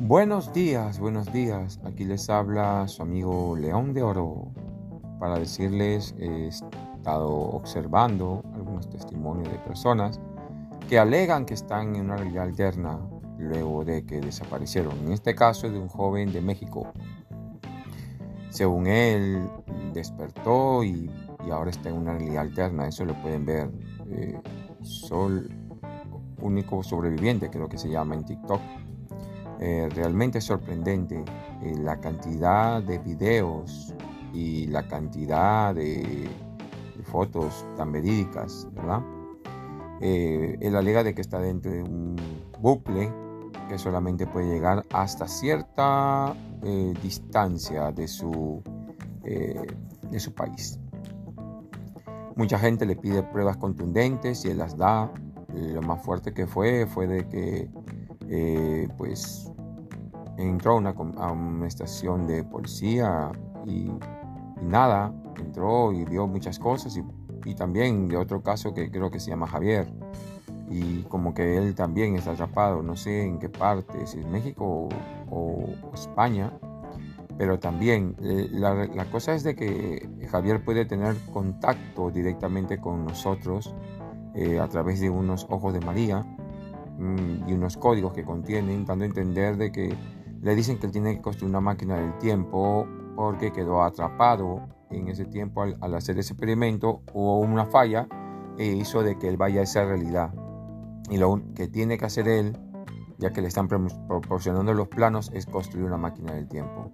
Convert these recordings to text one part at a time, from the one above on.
Buenos días, buenos días. Aquí les habla su amigo León de Oro para decirles he estado observando algunos testimonios de personas que alegan que están en una realidad alterna luego de que desaparecieron. En este caso de un joven de México. Según él, despertó y, ahora está en una realidad alterna. Eso lo pueden ver. Eh, Sol, único sobreviviente, creo que se llama en TikTok eh, realmente sorprendente eh, la cantidad de videos y la cantidad de, fotos tan verídicas, ¿verdad? Eh, él alega de que está dentro de un bucle que solamente puede llegar hasta cierta distancia de su, de su país. Mucha gente le pide pruebas contundentes y él las da. lo más fuerte que fue fue de que eh, pues entró a una, estación de policía y, nada, entró y vio muchas cosas y, también de otro caso que creo que se llama Javier. Y como que él también está atrapado, no sé en qué parte, si es México o, España, pero también eh, la, cosa es de que Javier puede tener contacto directamente con nosotros eh, a través de unos ojos de María y unos códigos que contienen, dando a entender de que le dicen que él tiene que construir una máquina del tiempo porque quedó atrapado en ese tiempo al, hacer ese experimento, hubo una falla e hizo de que él vaya a esa realidad. Y lo que tiene que hacer él, ya que le están proporcionando los planos, es construir una máquina del tiempo.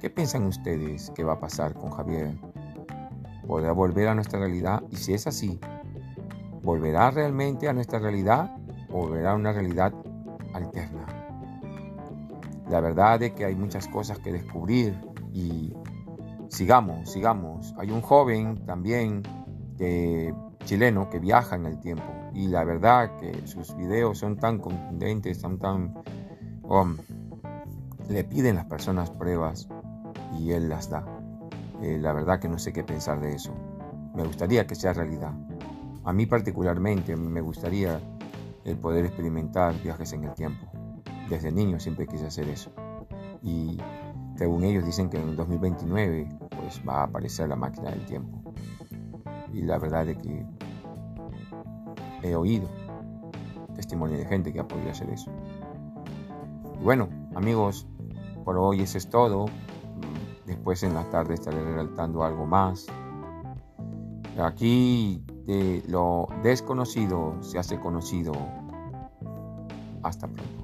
¿Qué piensan ustedes que va a pasar con Javier? ¿Podrá volver a nuestra realidad? Y si es así, ¿volverá realmente a nuestra realidad o verá una realidad alterna. La verdad es que hay muchas cosas que descubrir y sigamos, sigamos. Hay un joven también chileno que viaja en el tiempo y la verdad que sus videos son tan contundentes, son tan... Um, le piden las personas pruebas y él las da. Eh, la verdad que no sé qué pensar de eso. Me gustaría que sea realidad. A mí particularmente me gustaría el poder experimentar viajes en el tiempo. Desde niño siempre quise hacer eso. Y según ellos dicen que en 2029 pues va a aparecer la máquina del tiempo. Y la verdad es que he oído testimonio de gente que ha podido hacer eso. Y bueno, amigos, por hoy eso es todo. Después en la tarde estaré relatando algo más. Aquí de lo desconocido se hace conocido. Hasta pronto.